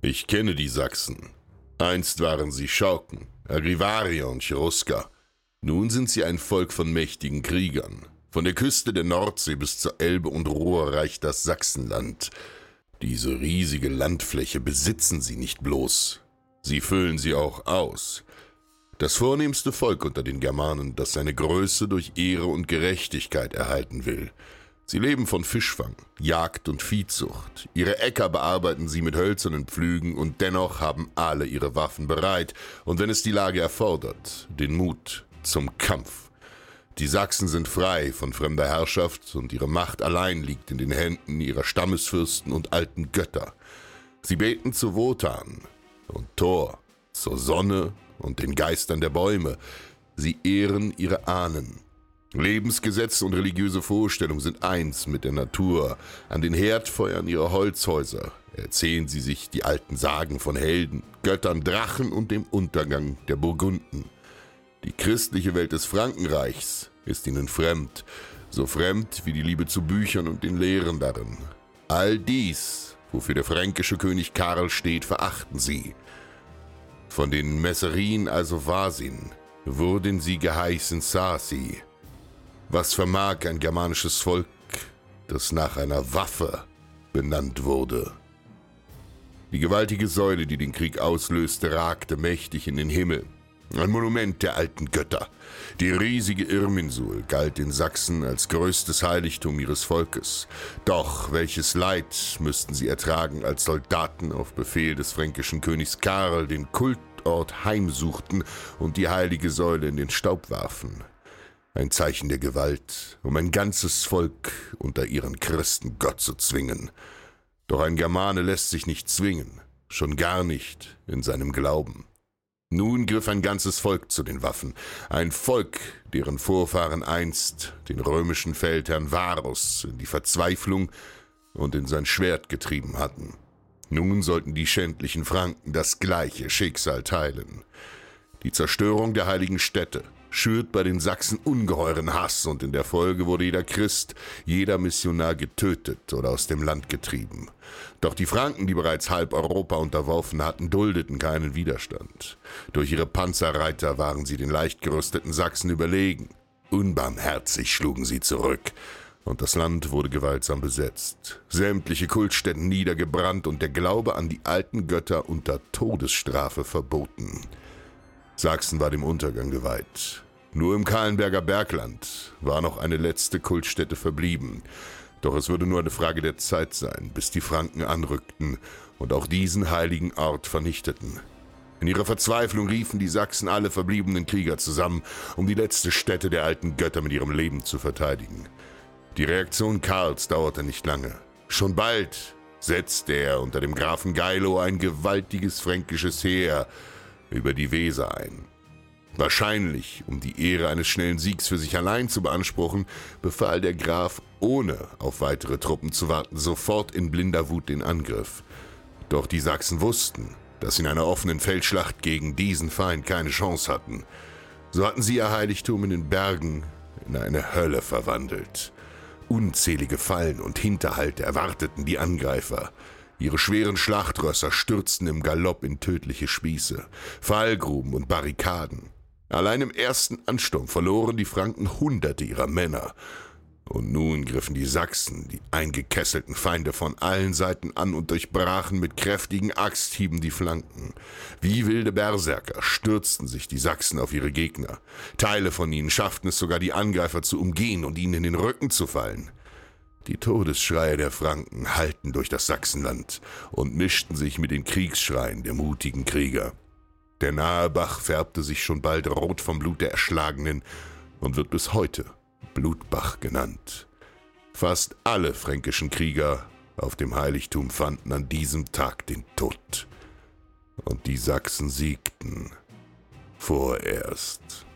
Ich kenne die Sachsen. Einst waren sie Schauken, Agrivaria und Cherusker. Nun sind sie ein Volk von mächtigen Kriegern. Von der Küste der Nordsee bis zur Elbe und Ruhr reicht das Sachsenland. Diese riesige Landfläche besitzen sie nicht bloß, sie füllen sie auch aus. Das vornehmste Volk unter den Germanen, das seine Größe durch Ehre und Gerechtigkeit erhalten will. Sie leben von Fischfang, Jagd und Viehzucht. Ihre Äcker bearbeiten sie mit hölzernen Pflügen und dennoch haben alle ihre Waffen bereit und wenn es die Lage erfordert, den Mut zum Kampf. Die Sachsen sind frei von fremder Herrschaft und ihre Macht allein liegt in den Händen ihrer Stammesfürsten und alten Götter. Sie beten zu Wotan und Thor, zur Sonne und den Geistern der Bäume. Sie ehren ihre Ahnen Lebensgesetze und religiöse Vorstellungen sind eins mit der Natur. An den Herdfeuern ihrer Holzhäuser erzählen sie sich die alten Sagen von Helden, Göttern, Drachen und dem Untergang der Burgunden. Die christliche Welt des Frankenreichs ist ihnen fremd, so fremd wie die Liebe zu Büchern und den Lehren darin. All dies, wofür der fränkische König Karl steht, verachten sie. Von den Messerien also Vasin wurden sie geheißen Sasi, was vermag ein germanisches Volk, das nach einer Waffe benannt wurde? Die gewaltige Säule, die den Krieg auslöste, ragte mächtig in den Himmel. Ein Monument der alten Götter. Die riesige Irminsul galt in Sachsen als größtes Heiligtum ihres Volkes. Doch welches Leid müssten sie ertragen, als Soldaten auf Befehl des fränkischen Königs Karl den Kultort heimsuchten und die heilige Säule in den Staub warfen ein Zeichen der Gewalt, um ein ganzes Volk unter ihren Christen Gott zu zwingen. Doch ein Germane lässt sich nicht zwingen, schon gar nicht in seinem Glauben. Nun griff ein ganzes Volk zu den Waffen, ein Volk, deren Vorfahren einst den römischen Feldherrn Varus in die Verzweiflung und in sein Schwert getrieben hatten. Nun sollten die schändlichen Franken das gleiche Schicksal teilen. Die Zerstörung der heiligen Städte, schürt bei den Sachsen ungeheuren Hass und in der Folge wurde jeder Christ, jeder Missionar getötet oder aus dem Land getrieben. Doch die Franken, die bereits halb Europa unterworfen hatten, duldeten keinen Widerstand. Durch ihre Panzerreiter waren sie den leicht gerüsteten Sachsen überlegen. Unbarmherzig schlugen sie zurück. Und das Land wurde gewaltsam besetzt, sämtliche Kultstätten niedergebrannt und der Glaube an die alten Götter unter Todesstrafe verboten. Sachsen war dem Untergang geweiht. Nur im Kahlenberger Bergland war noch eine letzte Kultstätte verblieben. Doch es würde nur eine Frage der Zeit sein, bis die Franken anrückten und auch diesen heiligen Ort vernichteten. In ihrer Verzweiflung riefen die Sachsen alle verbliebenen Krieger zusammen, um die letzte Stätte der alten Götter mit ihrem Leben zu verteidigen. Die Reaktion Karls dauerte nicht lange. Schon bald setzte er unter dem Grafen Geilo ein gewaltiges fränkisches Heer, über die Weser ein. Wahrscheinlich, um die Ehre eines schnellen Siegs für sich allein zu beanspruchen, befahl der Graf, ohne auf weitere Truppen zu warten, sofort in blinder Wut den Angriff. Doch die Sachsen wussten, dass sie in einer offenen Feldschlacht gegen diesen Feind keine Chance hatten. So hatten sie ihr Heiligtum in den Bergen in eine Hölle verwandelt. Unzählige Fallen und Hinterhalte erwarteten die Angreifer. Ihre schweren Schlachtrösser stürzten im Galopp in tödliche Spieße, Fallgruben und Barrikaden. Allein im ersten Ansturm verloren die Franken Hunderte ihrer Männer. Und nun griffen die Sachsen die eingekesselten Feinde von allen Seiten an und durchbrachen mit kräftigen Axthieben die Flanken. Wie wilde Berserker stürzten sich die Sachsen auf ihre Gegner. Teile von ihnen schafften es sogar, die Angreifer zu umgehen und ihnen in den Rücken zu fallen. Die Todesschreie der Franken hallten durch das Sachsenland und mischten sich mit den Kriegsschreien der mutigen Krieger. Der nahe Bach färbte sich schon bald rot vom Blut der Erschlagenen und wird bis heute Blutbach genannt. Fast alle fränkischen Krieger auf dem Heiligtum fanden an diesem Tag den Tod. Und die Sachsen siegten vorerst.